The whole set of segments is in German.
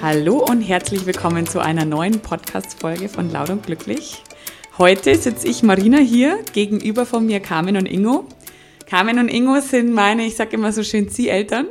Hallo und herzlich willkommen zu einer neuen Podcast-Folge von Laut und Glücklich. Heute sitze ich Marina hier, gegenüber von mir Carmen und Ingo. Carmen und Ingo sind meine, ich sage immer so schön, Zieheltern,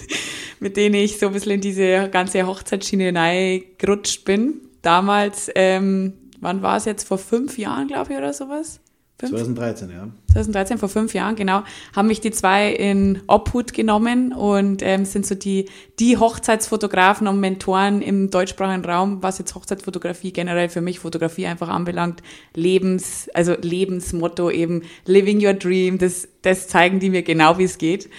mit denen ich so ein bisschen in diese ganze Hochzeitsschiene gerutscht bin. Damals, ähm, wann war es jetzt, vor fünf Jahren, glaube ich, oder sowas? Fünf? 2013, ja. 2013, vor fünf Jahren, genau, haben mich die zwei in Obhut genommen und ähm, sind so die, die Hochzeitsfotografen und Mentoren im deutschsprachigen Raum, was jetzt Hochzeitsfotografie generell für mich Fotografie einfach anbelangt. Lebens, also Lebensmotto eben, living your dream, das, das zeigen die mir genau, wie es geht.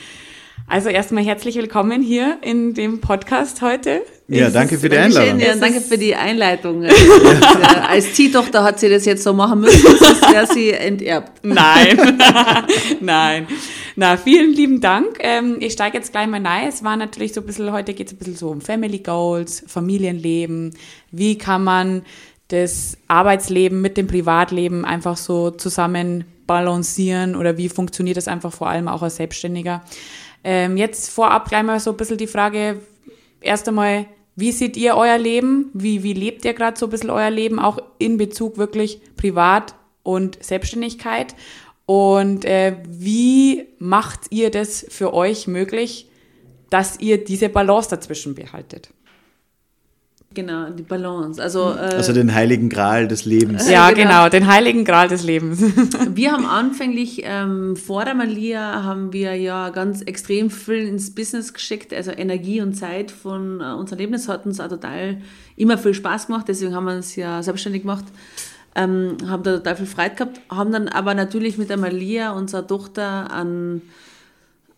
Also erstmal herzlich willkommen hier in dem Podcast heute. Ja, danke für die Einladung. Ja, danke für die Einleitung. Ja. Als Ziehtochter hat sie das jetzt so machen müssen, sonst wäre sie enterbt. Nein, nein. Na, vielen lieben Dank. Ähm, ich steige jetzt gleich mal rein. Es war natürlich so ein bisschen, heute geht es ein bisschen so um Family Goals, Familienleben. Wie kann man das Arbeitsleben mit dem Privatleben einfach so zusammen balancieren oder wie funktioniert das einfach vor allem auch als Selbstständiger? Ähm, jetzt vorab gleich mal so ein bisschen die Frage, erst einmal, wie seht ihr euer Leben? Wie, wie lebt ihr gerade so ein bisschen euer Leben, auch in Bezug wirklich privat und Selbstständigkeit? Und äh, wie macht ihr das für euch möglich, dass ihr diese Balance dazwischen behaltet? Genau, die Balance. Also, äh, also den heiligen Gral des Lebens. Ja, genau. genau, den heiligen Gral des Lebens. wir haben anfänglich, ähm, vor der Malia, haben wir ja ganz extrem viel ins Business geschickt, also Energie und Zeit von äh, unserem Leben. Das hat uns auch total immer viel Spaß gemacht, deswegen haben wir uns ja selbstständig gemacht. Ähm, haben da total viel Freude gehabt, haben dann aber natürlich mit der Malia, unserer Tochter, an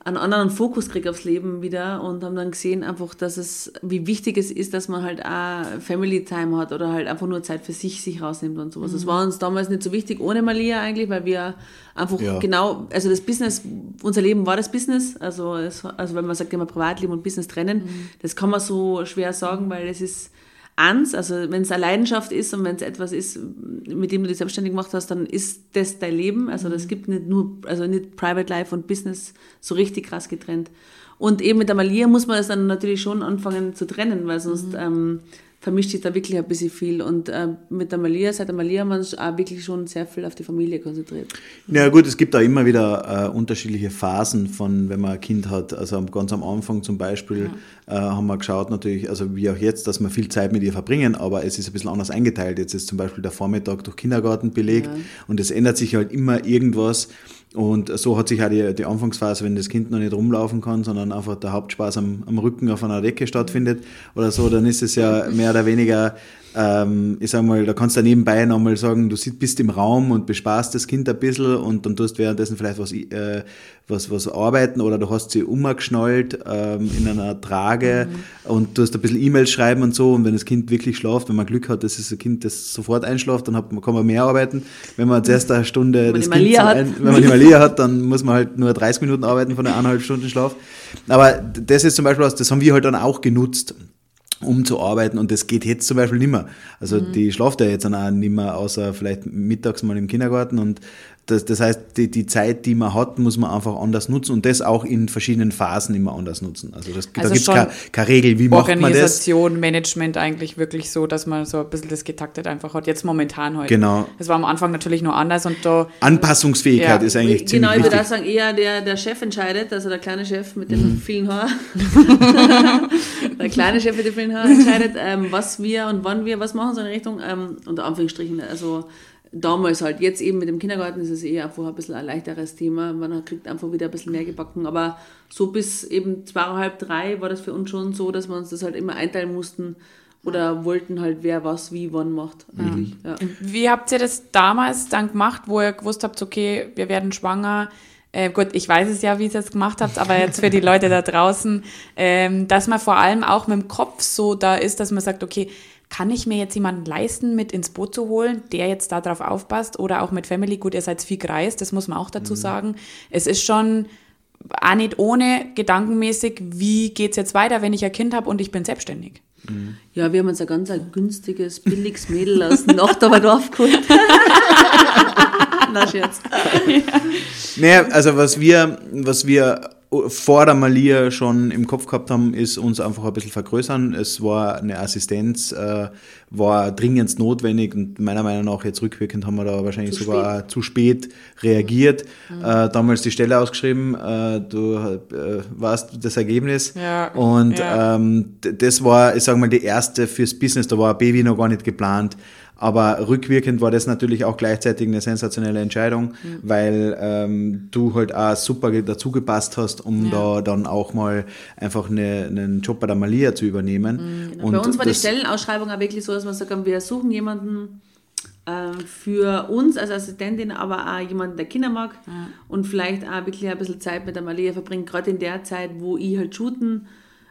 einen anderen Fokus kriege aufs Leben wieder und haben dann gesehen einfach, dass es, wie wichtig es ist, dass man halt auch Family Time hat oder halt einfach nur Zeit für sich sich rausnimmt und sowas. Mhm. Das war uns damals nicht so wichtig ohne Malia eigentlich, weil wir einfach ja. genau, also das Business, unser Leben war das Business, also, es, also wenn man sagt immer Privatleben und Business trennen, mhm. das kann man so schwer sagen, weil es ist, ans. Also wenn es eine Leidenschaft ist und wenn es etwas ist, mit dem du dich selbstständig gemacht hast, dann ist das dein Leben. Also das mhm. gibt nicht nur, also nicht Private Life und Business so richtig krass getrennt. Und eben mit der Malia muss man das dann natürlich schon anfangen zu trennen, weil sonst mhm. ähm, vermischt sich da wirklich ein bisschen viel. Und äh, mit der Malia, seit der Malia uns auch wirklich schon sehr viel auf die Familie konzentriert. Ja gut, es gibt da immer wieder äh, unterschiedliche Phasen von, wenn man ein Kind hat. Also ganz am Anfang zum Beispiel ja. Äh, haben wir geschaut natürlich, also wie auch jetzt, dass wir viel Zeit mit ihr verbringen, aber es ist ein bisschen anders eingeteilt. Jetzt ist zum Beispiel der Vormittag durch Kindergarten belegt ja. und es ändert sich halt immer irgendwas. Und so hat sich auch die, die Anfangsphase, wenn das Kind noch nicht rumlaufen kann, sondern einfach der Hauptspaß am, am Rücken auf einer Decke stattfindet oder so, dann ist es ja mehr oder weniger ähm, ich sag mal, da kannst du nebenbei nochmal sagen, du bist im Raum und bespaßt das Kind ein bisschen und dann tust währenddessen vielleicht was, äh, was, was arbeiten oder du hast sie umgeschnallt ähm, in einer Trage mhm. und du hast ein bisschen E-Mails schreiben und so und wenn das Kind wirklich schlaft, wenn man Glück hat, dass es ein Kind, das sofort einschlaft, dann hat, kann man mehr arbeiten. Wenn man zuerst eine Stunde wenn das Kind ein, wenn man die Malia hat, dann muss man halt nur 30 Minuten arbeiten von einer eineinhalb Stunden Schlaf. Aber das ist zum Beispiel was, das haben wir halt dann auch genutzt um zu arbeiten und das geht jetzt zum Beispiel nicht mehr. Also mhm. die schlaft ja jetzt dann auch nicht mehr, außer vielleicht mittags mal im Kindergarten und das, das heißt, die, die Zeit, die man hat, muss man einfach anders nutzen und das auch in verschiedenen Phasen immer anders nutzen. Also, das, also da gibt es keine, keine Regel, wie macht man das? Organisation, Management eigentlich wirklich so, dass man so ein bisschen das getaktet einfach hat. Jetzt momentan heute. Genau. Das war am Anfang natürlich noch anders und da. Anpassungsfähigkeit ja. ist eigentlich genau, ziemlich wichtig. Genau, ich würde auch sagen, eher der, der Chef entscheidet, also der kleine Chef mit den mhm. vielen Haaren. der kleine Chef mit den vielen Haaren entscheidet, ähm, was wir und wann wir was machen, so in Richtung, ähm, unter Anführungsstrichen, also damals halt. Jetzt eben mit dem Kindergarten ist es eher einfach ein bisschen ein leichteres Thema. Man kriegt einfach wieder ein bisschen mehr gebacken. Aber so bis eben zweieinhalb, drei war das für uns schon so, dass wir uns das halt immer einteilen mussten oder wollten halt, wer was wie wann macht. Eigentlich. Ja. Wie habt ihr das damals dann gemacht, wo ihr gewusst habt, okay, wir werden schwanger? Äh, gut, ich weiß es ja, wie ihr es gemacht habt, aber jetzt für die Leute da draußen, ähm, dass man vor allem auch mit dem Kopf so da ist, dass man sagt, okay, kann ich mir jetzt jemanden leisten, mit ins Boot zu holen, der jetzt darauf aufpasst oder auch mit Family? Gut, ihr seid viel gereist, das muss man auch dazu mhm. sagen. Es ist schon auch nicht ohne gedankenmäßig, wie geht es jetzt weiter, wenn ich ein Kind habe und ich bin selbstständig. Mhm. Ja, wir haben uns ein ganz ein günstiges, billiges Mädel aus Nachtaberdorf geholt. Na, Scherz. Ja. Naja, also was wir, was wir vor der Malia schon im Kopf gehabt haben, ist uns einfach ein bisschen vergrößern. Es war eine Assistenz, äh, war dringend notwendig und meiner Meinung nach jetzt rückwirkend haben wir da wahrscheinlich zu sogar spät. zu spät reagiert. Mhm. Äh, damals die Stelle ausgeschrieben, äh, du äh, warst das Ergebnis. Ja. Und ja. Ähm, das war, ich sage mal, die erste fürs Business, da war ein Baby noch gar nicht geplant. Aber rückwirkend war das natürlich auch gleichzeitig eine sensationelle Entscheidung, mhm. weil ähm, du halt auch super dazu gepasst hast, um ja. da dann auch mal einfach eine, einen Job bei der Malia zu übernehmen. Mhm, genau. Und bei uns war die Stellenausschreibung auch wirklich so, dass wir sagen, wir suchen jemanden äh, für uns als Assistentin, aber auch jemanden, der Kinder mag ja. und vielleicht auch wirklich ein bisschen Zeit mit der Malia verbringt, gerade in der Zeit, wo ich halt shooten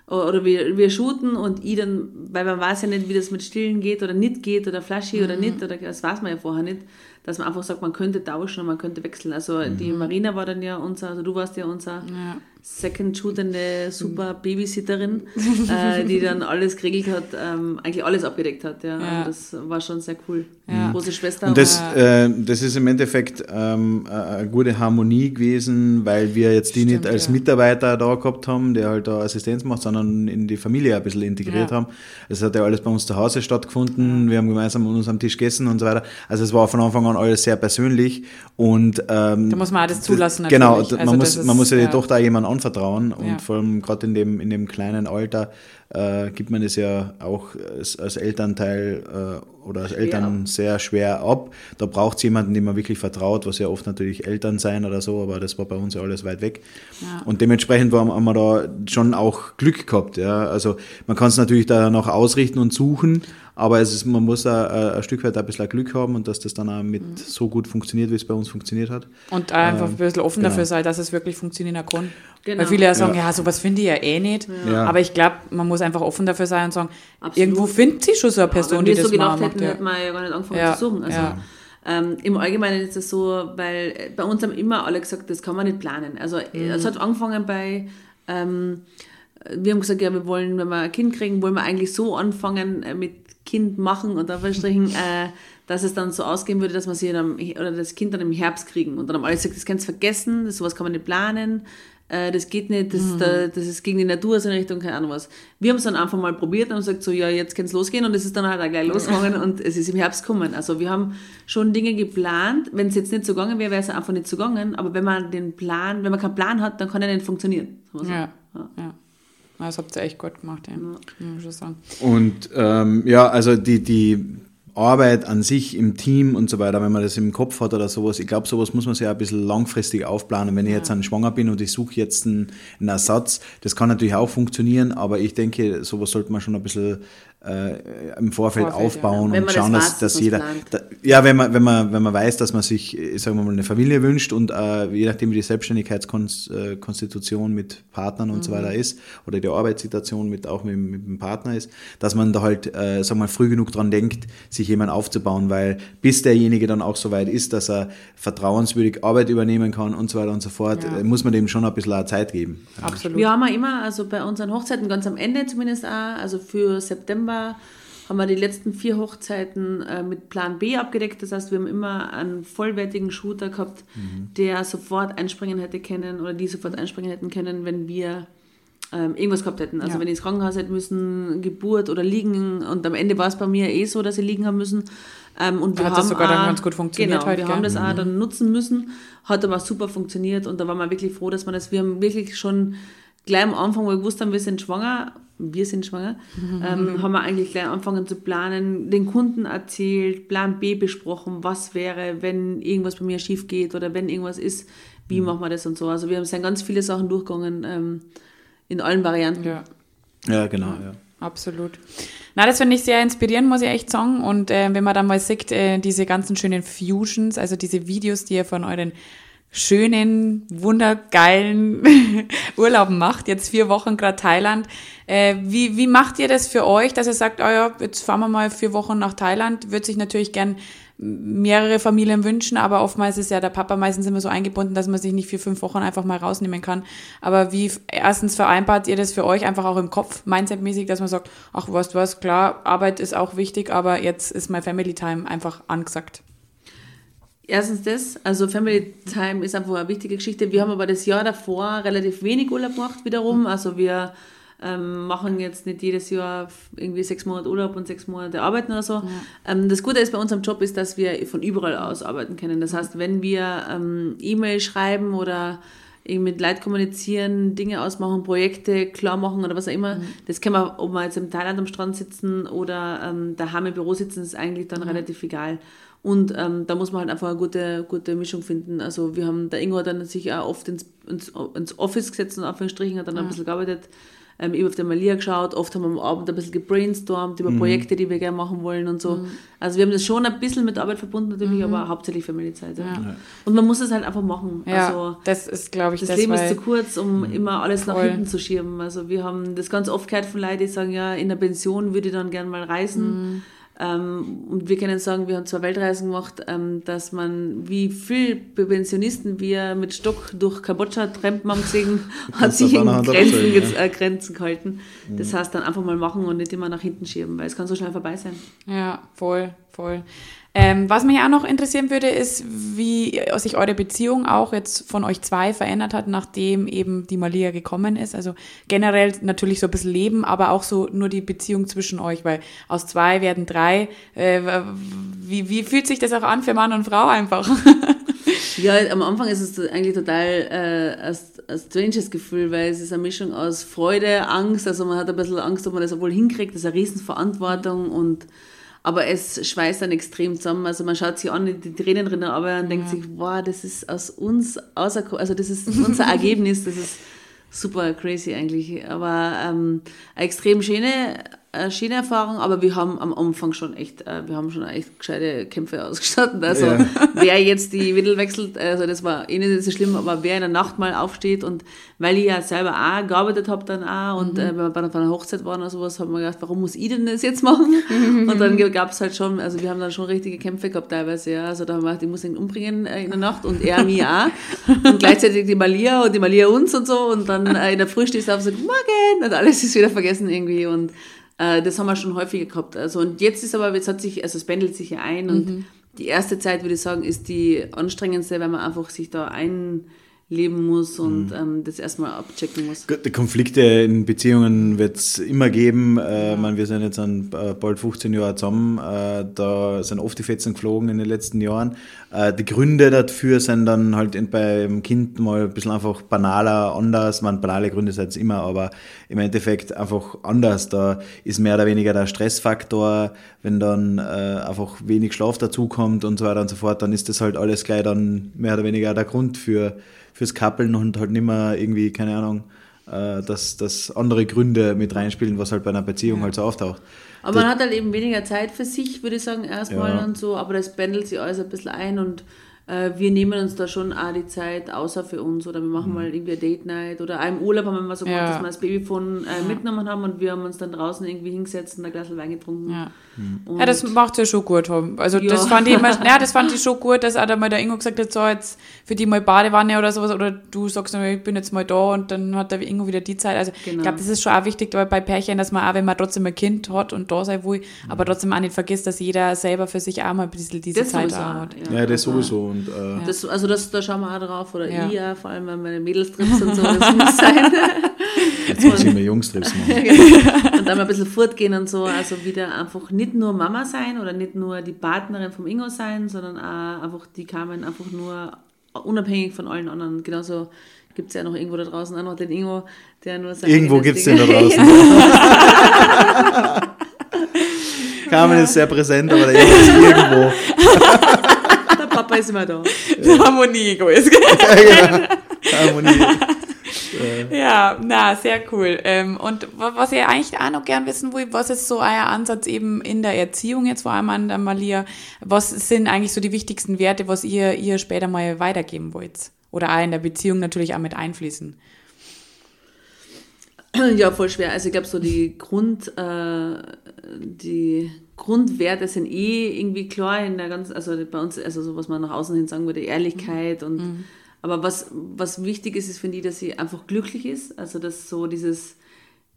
oder wir, wir shooten und ich dann, weil man weiß ja nicht, wie das mit Stillen geht oder nicht geht oder Flasche mhm. oder nicht, oder das weiß man ja vorher nicht, dass man einfach sagt, man könnte tauschen und man könnte wechseln. Also mhm. die Marina war dann ja unser, also du warst ja unser ja. Second shootende super Babysitterin, äh, die dann alles geregelt hat, ähm, eigentlich alles abgedeckt hat. Ja. ja. Das war schon sehr cool. Ja. Große Schwester. Und das, äh, das ist im Endeffekt ähm, eine gute Harmonie gewesen, weil wir jetzt die Stimmt, nicht als Mitarbeiter da gehabt haben, der halt da Assistenz macht, sondern in die Familie ein bisschen integriert haben. Es hat ja alles bei uns zu Hause stattgefunden. Wir haben gemeinsam an uns am Tisch gegessen und so weiter. Also es war von Anfang an alles sehr persönlich und ähm, da muss man alles zulassen. Genau, also man, muss, ist, man muss ja die Tochter jemand anvertrauen und ja. vor allem gerade in dem, in dem kleinen Alter äh, gibt man es ja auch als, als Elternteil äh, oder als Eltern ja. sehr schwer ab. Da braucht es jemanden, dem man wirklich vertraut, was ja oft natürlich Eltern sein oder so, aber das war bei uns ja alles weit weg. Ja. Und dementsprechend war, haben wir da schon auch Glück gehabt. Ja. Also man kann es natürlich da noch ausrichten und suchen, aber es ist, man muss ein, ein Stück weit ein bisschen Glück haben und dass das dann auch mit mhm. so gut funktioniert, wie es bei uns funktioniert hat. Und einfach ein bisschen offen genau. dafür sein, dass es wirklich funktionieren kann. Genau. Weil viele ja sagen, ja, ja sowas finde ich ja eh nicht. Ja. Aber ich glaube, man muss einfach offen dafür sein und sagen, Absolut. irgendwo findet sie schon so eine Person, ja, die das so gedacht hätten, ja. hätten wir ja gar nicht angefangen zu suchen. Also, ähm, Im Allgemeinen ist es so, weil bei uns haben immer alle gesagt, das kann man nicht planen. Also mhm. es hat angefangen bei, ähm, wir haben gesagt, ja, wir wollen, wenn wir ein Kind kriegen, wollen wir eigentlich so anfangen äh, mit Kind machen und Anführungsstrichen, äh, dass es dann so ausgehen würde, dass man sie dann, oder das Kind dann im Herbst kriegen. Und dann haben alle gesagt, das kannst du vergessen, das, sowas kann man nicht planen, äh, das geht nicht, das, mhm. da, das ist gegen die Natur, so in Richtung, keine Ahnung was. Wir haben es dann einfach mal probiert und haben gesagt, so, ja, jetzt kann es losgehen und es ist dann halt auch gleich losgegangen und es ist im Herbst gekommen. Also wir haben schon Dinge geplant, wenn es jetzt nicht so gegangen wäre, wäre es einfach nicht so gegangen, aber wenn man den Plan, wenn man keinen Plan hat, dann kann er nicht funktionieren. Ja, ja. ja. Das habt ihr echt gut gemacht, ja. ja. Muss ich sagen. Und ähm, ja, also die, die Arbeit an sich im Team und so weiter, wenn man das im Kopf hat oder sowas, ich glaube, sowas muss man sich ja ein bisschen langfristig aufplanen. Wenn ich jetzt an schwanger bin und ich suche jetzt einen, einen, Ersatz, das kann natürlich auch funktionieren, aber ich denke, sowas sollte man schon ein bisschen äh, im Vorfeld, Vorfeld aufbauen ja. und schauen, das dass, dass jeder. Da, ja, wenn man, wenn man, wenn man weiß, dass man sich, sagen wir mal, eine Familie wünscht und äh, je nachdem, wie die Selbstständigkeitskonstitution mit Partnern und mhm. so weiter ist oder die Arbeitssituation mit auch mit, mit dem Partner ist, dass man da halt, äh, sagen wir mal, früh genug dran denkt, sich jemand aufzubauen, weil bis derjenige dann auch so weit ist, dass er vertrauenswürdig Arbeit übernehmen kann und so weiter und so fort, ja. Äh, muss man dem schon ein bisschen Zeit geben. Absolut. Wir haben ja immer, also bei unseren Hochzeiten ganz am Ende zumindest auch, also für September Dezember haben wir die letzten vier Hochzeiten äh, mit Plan B abgedeckt. Das heißt, wir haben immer einen vollwertigen Shooter gehabt, mhm. der sofort einspringen hätte können oder die sofort einspringen hätten können, wenn wir ähm, irgendwas gehabt hätten. Also ja. wenn ich ins Krankenhaus hätte müssen, Geburt oder liegen und am Ende war es bei mir eh so, dass sie liegen haben müssen. Ähm, und wir hat haben das sogar auch, dann ganz gut funktioniert. Genau, wir haben das auch mhm. dann nutzen müssen, hat aber super funktioniert und da waren wir wirklich froh, dass man das, wir haben wirklich schon gleich am Anfang, wo wir gewusst haben, wir sind schwanger, wir sind schwanger, ähm, haben wir eigentlich gleich angefangen zu planen, den Kunden erzählt, Plan B besprochen, was wäre, wenn irgendwas bei mir schief geht oder wenn irgendwas ist, wie mhm. machen wir das und so. Also wir haben ganz viele Sachen durchgegangen ähm, in allen Varianten. Ja, ja genau, ja. Absolut. Na, das finde ich sehr inspirierend, muss ich echt sagen. Und äh, wenn man dann mal sieht, äh, diese ganzen schönen Fusions, also diese Videos, die ihr von euren schönen, wundergeilen Urlauben macht, jetzt vier Wochen gerade Thailand. Äh, wie, wie macht ihr das für euch, dass ihr sagt, oh ja, jetzt fahren wir mal vier Wochen nach Thailand? Würde sich natürlich gern mehrere Familien wünschen, aber oftmals ist ja der Papa meistens immer so eingebunden, dass man sich nicht für fünf Wochen einfach mal rausnehmen kann. Aber wie erstens vereinbart ihr das für euch einfach auch im Kopf, mindsetmäßig, dass man sagt, ach, du was, klar, Arbeit ist auch wichtig, aber jetzt ist mein Family Time einfach angesagt. Erstens das, also Family Time ist einfach eine wichtige Geschichte. Wir haben aber das Jahr davor relativ wenig Urlaub gemacht wiederum. Also wir ähm, machen jetzt nicht jedes Jahr irgendwie sechs Monate Urlaub und sechs Monate arbeiten oder so. Ja. Ähm, das Gute ist bei unserem Job ist, dass wir von überall aus arbeiten können. Das heißt, wenn wir ähm, E-Mail schreiben oder mit Leuten kommunizieren, Dinge ausmachen, Projekte klar machen oder was auch immer. Mhm. Das können wir, ob wir jetzt im Thailand am Strand sitzen oder ähm, daheim im Büro sitzen, ist eigentlich dann mhm. relativ egal. Und ähm, da muss man halt einfach eine gute, gute Mischung finden. Also wir haben, der Ingo hat dann sich auch oft ins, ins, ins Office gesetzt und Anführungsstrichen hat dann mhm. ein bisschen gearbeitet ähm, eben auf der Malia geschaut, oft haben wir am Abend ein bisschen gebrainstormt über mhm. Projekte, die wir gerne machen wollen und so. Mhm. Also wir haben das schon ein bisschen mit Arbeit verbunden natürlich, mhm. aber hauptsächlich Family-Zeit. Ja. Ja. Und man muss es halt einfach machen. Ja, also, das ist, glaube ich, das, das Leben ist zu kurz, um mhm. immer alles voll. nach hinten zu schieben. Also wir haben das ganz oft gehört von Leuten, die sagen, ja, in der Pension würde ich dann gerne mal reisen. Ähm, und wir können sagen, wir haben zwei Weltreisen gemacht, ähm, dass man, wie viele Pensionisten wir mit Stock durch Kambodscha trampen haben gesehen, hat sich in Grenzen, ja. äh, Grenzen gehalten. Mhm. Das heißt, dann einfach mal machen und nicht immer nach hinten schieben, weil es kann so schnell vorbei sein. Ja, voll, voll. Ähm, was mich auch noch interessieren würde, ist, wie sich eure Beziehung auch jetzt von euch zwei verändert hat, nachdem eben die Malia gekommen ist. Also generell natürlich so ein bisschen Leben, aber auch so nur die Beziehung zwischen euch, weil aus zwei werden drei. Äh, wie, wie fühlt sich das auch an für Mann und Frau einfach? ja, am Anfang ist es eigentlich total äh, ein, ein stranges Gefühl, weil es ist eine Mischung aus Freude, Angst. Also man hat ein bisschen Angst, ob man das wohl hinkriegt. Das ist eine Riesenverantwortung und aber es schweißt dann extrem zusammen. Also man schaut sich an, die Tränen drin, aber und denkt sich, wow, das ist aus uns, außer, also das ist unser Ergebnis, das ist super crazy eigentlich. Aber ähm, eine extrem schöne eine schöne Erfahrung, aber wir haben am Anfang schon echt, äh, wir haben schon echt gescheite Kämpfe ausgestattet. Also ja. wer jetzt die Windel wechselt, also das war eh nicht so schlimm, aber wer in der Nacht mal aufsteht und weil ich ja selber auch gearbeitet habe dann auch und mhm. äh, wenn wir bei einer Hochzeit waren oder sowas, haben wir gedacht, warum muss ich denn das jetzt machen? Mhm. Und dann gab es halt schon, also wir haben dann schon richtige Kämpfe gehabt teilweise, ja. Also da haben wir gedacht, ich muss ihn umbringen äh, in der Nacht und er mich auch. Und gleichzeitig die Malia und die Malia uns und so und dann äh, in der Früh stehst du auf und sagst, morgen! Und alles ist wieder vergessen irgendwie und äh, das haben wir schon häufiger gehabt. Also, und jetzt ist aber, jetzt hat sich, also es pendelt sich ja ein und mhm. die erste Zeit, würde ich sagen, ist die anstrengendste, wenn man einfach sich da ein leben muss und mhm. ähm, das erstmal abchecken muss. Die Konflikte in Beziehungen wird es immer geben. Äh, ja. man, wir sind jetzt an, äh, bald 15 Jahre zusammen. Äh, da sind oft die Fetzen geflogen in den letzten Jahren. Äh, die Gründe dafür sind dann halt in, beim Kind mal ein bisschen einfach banaler, anders. Man, banale Gründe sind es immer, aber im Endeffekt einfach anders. Da ist mehr oder weniger der Stressfaktor, wenn dann äh, einfach wenig Schlaf dazukommt und so weiter und so fort, dann ist das halt alles gleich dann mehr oder weniger der Grund für fürs Kappeln und halt nicht mehr irgendwie, keine Ahnung, äh, dass, dass andere Gründe mit reinspielen, was halt bei einer Beziehung ja. halt so auftaucht. Aber man hat halt eben weniger Zeit für sich, würde ich sagen, erstmal ja. und so, aber das pendelt sich alles ein bisschen ein und wir nehmen uns da schon auch die Zeit außer für uns oder wir machen mhm. mal irgendwie eine Date Night oder auch im Urlaub haben wir mal so gemacht, ja. dass wir das Babyphone äh, ja. mitgenommen haben und wir haben uns dann draußen irgendwie hingesetzt und ein Glas Wein getrunken. Ja, mhm. ja das macht ja schon gut. Also das fand ich immer, ja, das fand ich schon gut, dass auch da mal der Ingo gesagt hat, so jetzt für die mal Badewanne oder sowas oder du sagst, ich bin jetzt mal da und dann hat der Ingo wieder die Zeit. Also genau. ich glaube, das ist schon auch wichtig bei Pärchen, dass man auch, wenn man trotzdem ein Kind hat und da sein will, mhm. aber trotzdem auch nicht vergisst, dass jeder selber für sich auch mal ein bisschen diese das Zeit hat. Ja, das sowieso. Und, äh, das, also das, da schauen wir auch drauf, oder ja. ich ja, vor allem bei meinen Mädelstrips und so, das muss sein. Jetzt müssen wir Jungstrips machen. Genau. und dann mal ein bisschen fortgehen und so, also wieder einfach nicht nur Mama sein oder nicht nur die Partnerin vom Ingo sein, sondern auch einfach die Carmen einfach nur unabhängig von allen anderen. Genauso gibt es ja noch irgendwo da draußen auch noch den Ingo, der nur sagt. Irgendwo gibt es den da draußen. Carmen ja. ist sehr präsent, aber der Ingo ist irgendwo. Papa ist immer da. Ja. Harmonie ist. ja, genau. Harmonie. Ja, na, sehr cool. Ähm, und was ich eigentlich auch noch gern wissen will, was ist so euer Ansatz eben in der Erziehung jetzt, vor allem an der Malia? Was sind eigentlich so die wichtigsten Werte, was ihr, ihr später mal weitergeben wollt? Oder auch in der Beziehung natürlich auch mit einfließen? Ja, voll schwer. Also ich glaube, so die Grund, äh, die Grundwerte sind eh irgendwie klar in der ganzen, also bei uns, also so was man nach außen hin sagen würde, Ehrlichkeit mhm. und mhm. aber was, was wichtig ist, ist, finde ich, dass sie einfach glücklich ist. Also dass so dieses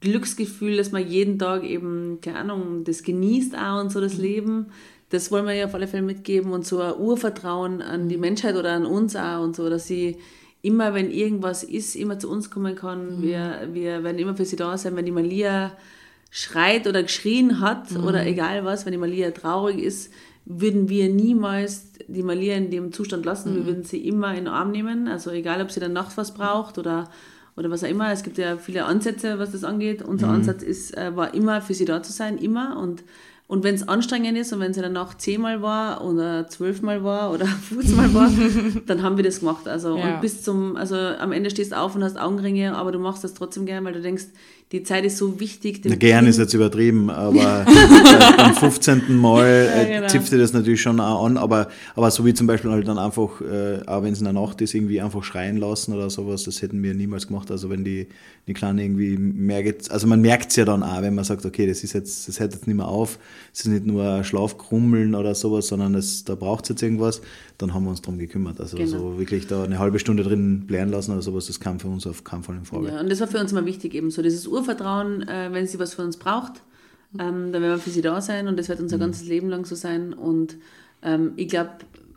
Glücksgefühl, dass man jeden Tag eben, keine Ahnung, das genießt auch und so das mhm. Leben, das wollen wir ja auf alle Fälle mitgeben und so ein Urvertrauen an die Menschheit oder an uns auch und so, dass sie immer, wenn irgendwas ist, immer zu uns kommen kann. Mhm. Wir, wir werden immer für sie da sein, wenn die Malia schreit oder geschrien hat mhm. oder egal was, wenn die Malia traurig ist, würden wir niemals die Malia in dem Zustand lassen. Mhm. Wir würden sie immer in den Arm nehmen. Also egal, ob sie dann nachts was braucht oder, oder was auch immer. Es gibt ja viele Ansätze, was das angeht. Unser mhm. Ansatz ist, äh, war immer für sie da zu sein, immer. Und und wenn es anstrengend ist und wenn es dann noch zehnmal war oder zwölfmal war oder 15 Mal war, dann haben wir das gemacht. Also ja. und bis zum, also am Ende stehst du auf und hast Augenringe, aber du machst das trotzdem gern, weil du denkst, die Zeit ist so wichtig. Na, gern kind. ist jetzt übertrieben, aber beim 15. Mal äh, ja, genau. zipft dir das natürlich schon auch an, aber, aber so wie zum Beispiel halt dann einfach, äh, auch wenn es in der Nacht ist, irgendwie einfach schreien lassen oder sowas, das hätten wir niemals gemacht. Also wenn die, die Kleine irgendwie merkt, also man merkt es ja dann auch, wenn man sagt, okay, das ist jetzt, das hört jetzt nicht mehr auf, es ist nicht nur Schlafkrummeln oder sowas, sondern es, da braucht es jetzt irgendwas, dann haben wir uns darum gekümmert. Also genau. so wirklich da eine halbe Stunde drin blären lassen oder sowas, das kam für uns auf keinen Fall in Frage. Ja, und das war für uns immer wichtig, eben so dieses Urvertrauen, äh, wenn sie was von uns braucht, ähm, dann werden wir für sie da sein und das wird unser mhm. ganzes Leben lang so sein. Und ähm, ich glaube,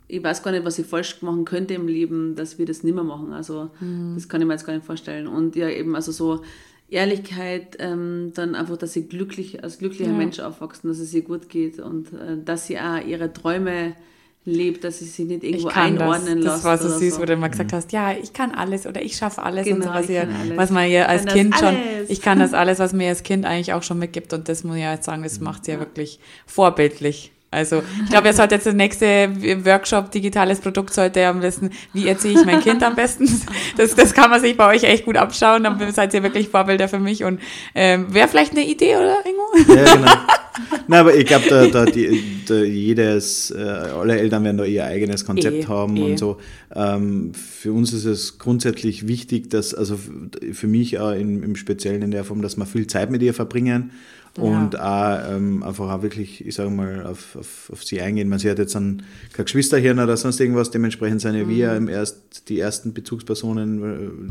ich weiß gar nicht, was ich falsch machen könnte im Leben, dass wir das nicht mehr machen. Also mhm. das kann ich mir jetzt gar nicht vorstellen. Und ja, eben, also so Ehrlichkeit, ähm, dann einfach, dass sie glücklich, als glücklicher ja. Mensch aufwachsen, dass es ihr gut geht und äh, dass sie auch ihre Träume lebt, dass ich sie nicht irgendwo einordnen lasse. Das war so süß, so. wo du immer gesagt hast, ja, ich kann alles oder ich schaffe alles genau, und so, was, ihr, was man ja als Kind schon, ich kann das alles, was mir als Kind eigentlich auch schon mitgibt und das muss ich ja jetzt sagen, das macht sie ja wirklich vorbildlich. Also ich glaube, ihr sollt jetzt der nächste Workshop digitales Produkt sollte ja wissen, wie erziehe ich mein Kind am besten. Das, das kann man sich bei euch echt gut abschauen. Dann seid ihr wirklich Vorbilder für mich. Und ähm, wäre vielleicht eine Idee, oder Ingo? Ja, genau. Nein, aber ich glaube, da, da, da jedes, äh, alle Eltern werden da ihr eigenes Konzept e, haben e. und so. Ähm, für uns ist es grundsätzlich wichtig, dass, also für mich auch in, im Speziellen in der Form, dass wir viel Zeit mit ihr verbringen und ja. auch ähm, einfach auch wirklich, ich sage mal, auf, auf, auf sie eingehen. Man, sie hat jetzt dann kein Geschwisterhirn oder sonst irgendwas, dementsprechend sind ja mhm. wir im erst, die ersten Bezugspersonen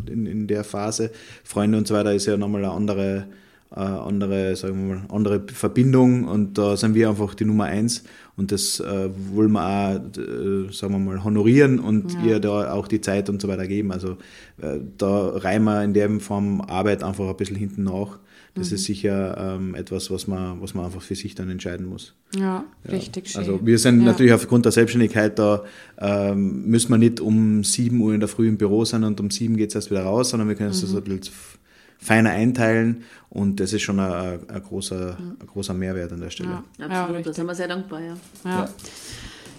äh, in, in der Phase. Freunde und so weiter ist ja nochmal eine andere, äh, andere, sagen wir mal, andere Verbindung und da sind wir einfach die Nummer eins und das äh, wollen wir auch, äh, sagen wir mal, honorieren und ja. ihr da auch die Zeit und so weiter geben. Also äh, da reihen wir in der Form Arbeit einfach ein bisschen hinten nach das mhm. ist sicher ähm, etwas, was man, was man einfach für sich dann entscheiden muss. Ja, ja. richtig schön. Also wir sind ja. natürlich aufgrund der Selbstständigkeit da, ähm, müssen wir nicht um 7 Uhr in der Früh im Büro sein und um 7 geht es erst wieder raus, sondern wir können es mhm. so ein bisschen feiner einteilen und das ist schon ein, ein, großer, ein großer Mehrwert an der Stelle. Ja, absolut, da sind wir sehr dankbar, ja.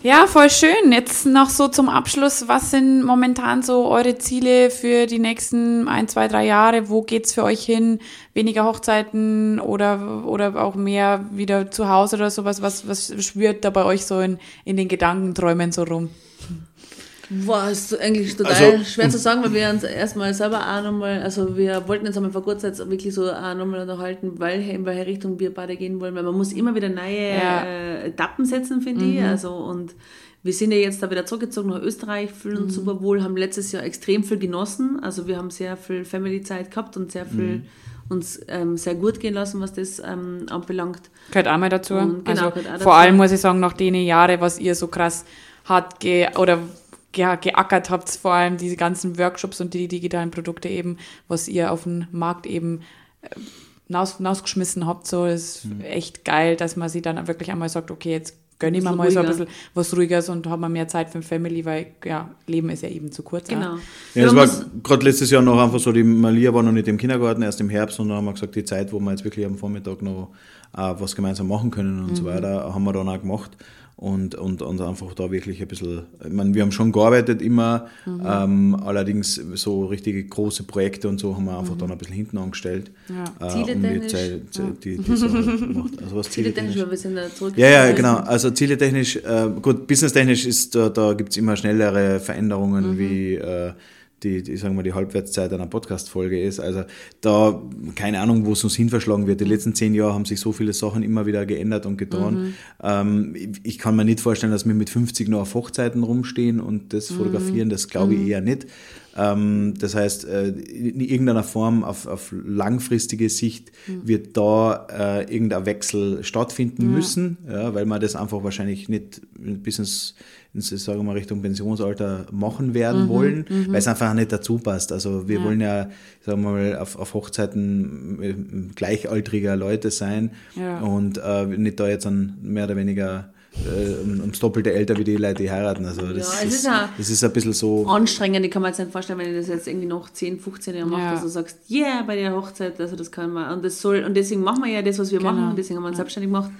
Ja. Voll schön. Jetzt noch so zum Abschluss. Was sind momentan so eure Ziele für die nächsten ein, zwei, drei Jahre? Wo geht's für euch hin? Weniger Hochzeiten oder, oder auch mehr wieder zu Hause oder sowas? Was, was schwirrt da bei euch so in, in den Gedankenträumen so rum? Boah, ist eigentlich total also, schwer zu sagen, weil wir uns erstmal selber auch nochmal, also wir wollten uns einmal vor kurzem wirklich so auch nochmal unterhalten, weil in welche Richtung wir beide gehen wollen, weil man muss immer wieder neue ja. äh, Etappen setzen, finde mhm. ich. Also und wir sind ja jetzt da wieder zurückgezogen nach Österreich, fühlen uns mhm. super wohl, haben letztes Jahr extrem viel genossen. Also wir haben sehr viel Family-Zeit gehabt und sehr viel mhm. uns ähm, sehr gut gehen lassen, was das ähm, anbelangt. Gehört auch mal dazu. Und, genau, also, vor allem muss ich sagen, nach den Jahren, was ihr so krass hat oder ja, geackert habt, vor allem diese ganzen Workshops und die digitalen Produkte eben, was ihr auf dem Markt eben äh, rausgeschmissen habt, so ist mhm. echt geil, dass man sie dann wirklich einmal sagt, okay, jetzt gönne ich mir mal so ein bisschen was Ruhiges und haben wir mehr Zeit für Family, weil ja, Leben ist ja eben zu kurz. Genau. Ja, es war gerade letztes Jahr noch einfach so, die Malia war noch nicht im Kindergarten, erst im Herbst und dann haben wir gesagt, die Zeit, wo wir jetzt wirklich am Vormittag noch äh, was gemeinsam machen können und mhm. so weiter, haben wir dann auch gemacht und, und, und einfach da wirklich ein bisschen, ich meine, wir haben schon gearbeitet immer, mhm. ähm, allerdings so richtige große Projekte und so haben wir einfach mhm. dann ein bisschen hinten angestellt. Ja. Äh, Ziele um die, Zeit, ja. die, die Sache gemacht. Also was Ziele technisch, wir sind da zurück. Ja, ja, genau. Also Ziele technisch, äh, gut, business technisch ist, da, da gibt es immer schnellere Veränderungen mhm. wie äh, die, die sagen wir, die Halbwertszeit einer Podcast-Folge ist. Also da, keine Ahnung, wo es uns hin verschlagen wird. Die letzten zehn Jahre haben sich so viele Sachen immer wieder geändert und getan. Mhm. Ähm, ich kann mir nicht vorstellen, dass wir mit 50 noch auf Hochzeiten rumstehen und das mhm. fotografieren. Das glaube ich mhm. eher nicht. Ähm, das heißt, äh, in irgendeiner Form auf, auf langfristige Sicht mhm. wird da äh, irgendein Wechsel stattfinden ja. müssen, ja, weil man das einfach wahrscheinlich nicht bis ins, wir mal, Richtung Pensionsalter machen werden mhm. wollen, mhm. weil es einfach nicht dazu passt. Also wir ja. wollen ja, sagen wir mal, auf, auf Hochzeiten äh, gleichaltriger Leute sein und äh, nicht da jetzt an mehr oder weniger äh, ums Doppelte älter wie die Leute, die heiraten. Also das, ja, ist, ist ein, das ist ein bisschen so. Anstrengend, ich kann mir jetzt nicht vorstellen, wenn ich das jetzt irgendwie noch 10, 15 Jahre mache, ja. dass du sagst, yeah, bei der Hochzeit, also das kann man. Und das soll, und deswegen machen wir ja das, was wir genau. machen, deswegen haben wir uns ja. selbstständig gemacht,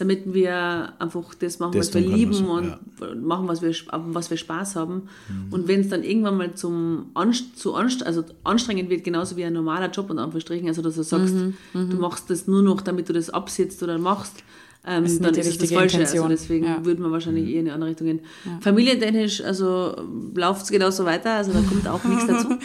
damit wir einfach das machen, das was wir lieben so, und ja. machen, was wir, was wir Spaß haben. Mhm. Und wenn es dann irgendwann mal zum Anst zu Anst also anstrengend wird, genauso wie ein normaler Job und Anführungsstrichen, also dass du sagst, mhm. Mhm. du machst das nur noch, damit du das absitzt oder machst, ähm, ist dann ist es das Falsche. Also deswegen ja. würde man wahrscheinlich mhm. eher in eine andere Richtung gehen. Ja. Familientechnisch, also läuft es genauso weiter, also da kommt auch nichts dazu.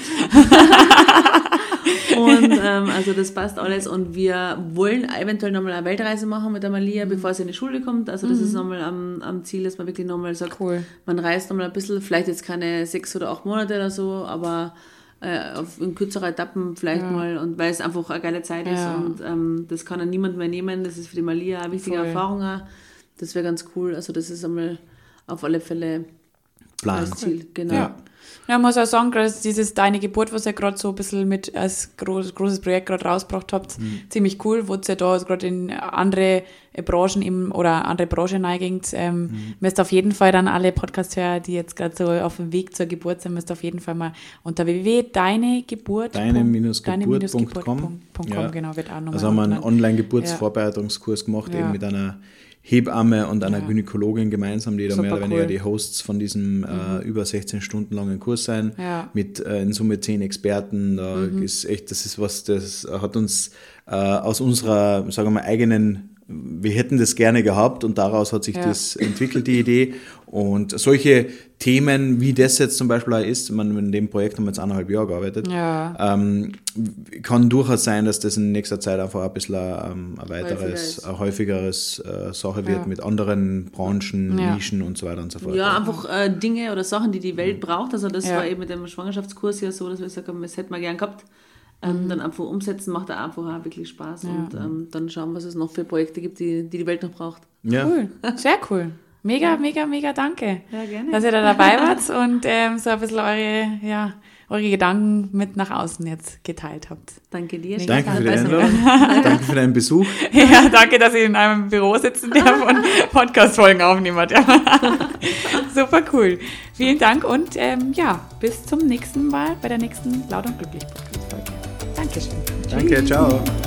und ähm, also das passt alles und wir wollen eventuell nochmal eine Weltreise machen mit der Malia, mhm. bevor sie in die Schule kommt. Also das mhm. ist nochmal am, am Ziel, dass man wirklich nochmal sagt, cool. man reist nochmal ein bisschen, vielleicht jetzt keine sechs oder acht Monate oder so, aber äh, auf, in kürzeren Etappen vielleicht ja. mal und weil es einfach eine geile Zeit ist ja. und ähm, das kann dann niemand mehr nehmen. Das ist für die Malia eine wichtige Voll. Erfahrung. Auch. Das wäre ganz cool. Also das ist einmal auf alle Fälle Plan. Ziel. Genau. Ja. Ja, muss auch sagen, dass dieses Deine Geburt, was ihr gerade so ein bisschen mit als groß, großes Projekt gerade rausgebracht habt, mhm. ziemlich cool, wo ihr da gerade in andere Branchen im, oder andere Branchen neigend. Ähm, mhm. Müsst auf jeden Fall dann alle Podcast-Hörer, die jetzt gerade so auf dem Weg zur Geburt sind, müsst auf jeden Fall mal unter www.deinegeburt. Deine-geburt.com. Ja. Genau, wird auch nochmal. Also haben wir einen Online-Geburtsvorbereitungskurs gemacht, ja. eben mit einer Hebamme und einer ja. Gynäkologin gemeinsam, die da mehr oder weniger cool. die Hosts von diesem mhm. äh, über 16 Stunden langen Kurs sein, ja. mit äh, in Summe zehn Experten. Da mhm. ist echt, das ist was, das hat uns äh, aus unserer, sagen wir mal, eigenen wir hätten das gerne gehabt und daraus hat sich ja. das entwickelt, die Idee. Und solche Themen, wie das jetzt zum Beispiel auch ist, man, in dem Projekt haben wir jetzt eineinhalb Jahre gearbeitet, ja. ähm, kann durchaus sein, dass das in nächster Zeit einfach ein bisschen ein, ein weiteres, ein häufigeres äh, Sache wird ja. mit anderen Branchen, Nischen und so weiter und so fort. Ja, einfach äh, Dinge oder Sachen, die die Welt braucht. Also das war eben mit dem Schwangerschaftskurs ja so, dass wir gesagt haben, das hätten wir gern gehabt ähm, mhm. dann einfach umsetzen, macht auch einfach auch wirklich Spaß. Ja. Und ähm, dann schauen, was es noch für Projekte gibt, die die, die Welt noch braucht. Ja. Cool, sehr cool. Mega, mega, mega danke, ja, gerne. dass ihr da dabei wart und ähm, so ein bisschen eure, ja, eure Gedanken mit nach außen jetzt geteilt habt. Danke dir. Danke für die Einladung. danke für deinen Besuch. Ja, danke, dass ich in einem Büro sitzen darf und Podcast-Folgen aufnehmen. Ja. Super cool. Vielen Dank und ähm, ja, bis zum nächsten Mal bei der nächsten Laut und Glücklich Podcast-Folge. Dankeschön. Danke, ciao.